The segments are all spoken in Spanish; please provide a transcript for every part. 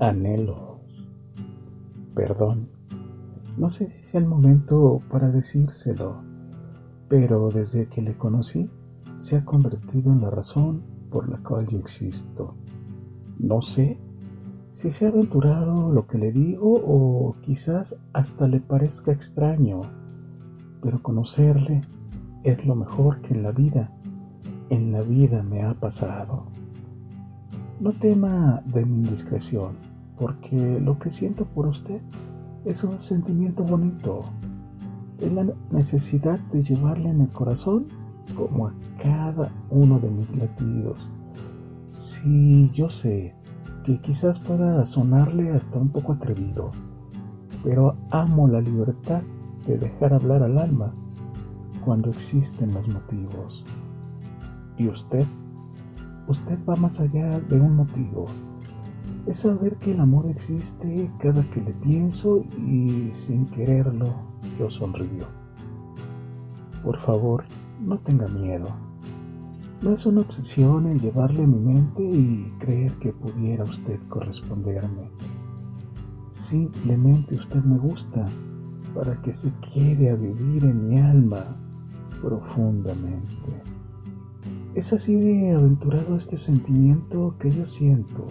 anhelos, perdón. No sé si sea el momento para decírselo, pero desde que le conocí se ha convertido en la razón por la cual yo existo. No sé si se ha aventurado lo que le digo o quizás hasta le parezca extraño, pero conocerle es lo mejor que en la vida, en la vida me ha pasado. No tema de mi indiscreción, porque lo que siento por usted es un sentimiento bonito. Es la necesidad de llevarle en el corazón como a cada uno de mis latidos. Sí, yo sé que quizás pueda sonarle hasta un poco atrevido, pero amo la libertad de dejar hablar al alma cuando existen los motivos. ¿Y usted? Usted va más allá de un motivo. Es saber que el amor existe cada que le pienso y sin quererlo yo sonrío. Por favor, no tenga miedo. No es una obsesión el llevarle a mi mente y creer que pudiera usted corresponderme. Simplemente usted me gusta para que se quede a vivir en mi alma profundamente. Es así de aventurado este sentimiento que yo siento.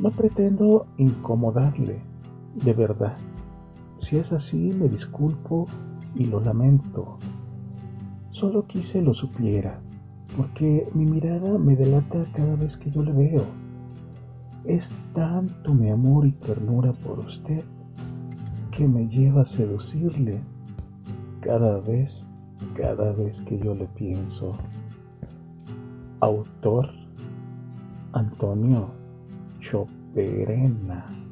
No pretendo incomodarle, de verdad. Si es así, me disculpo y lo lamento. Solo quise lo supiera, porque mi mirada me delata cada vez que yo le veo. Es tanto mi amor y ternura por usted que me lleva a seducirle cada vez, cada vez que yo le pienso. Autor Antonio Choperena.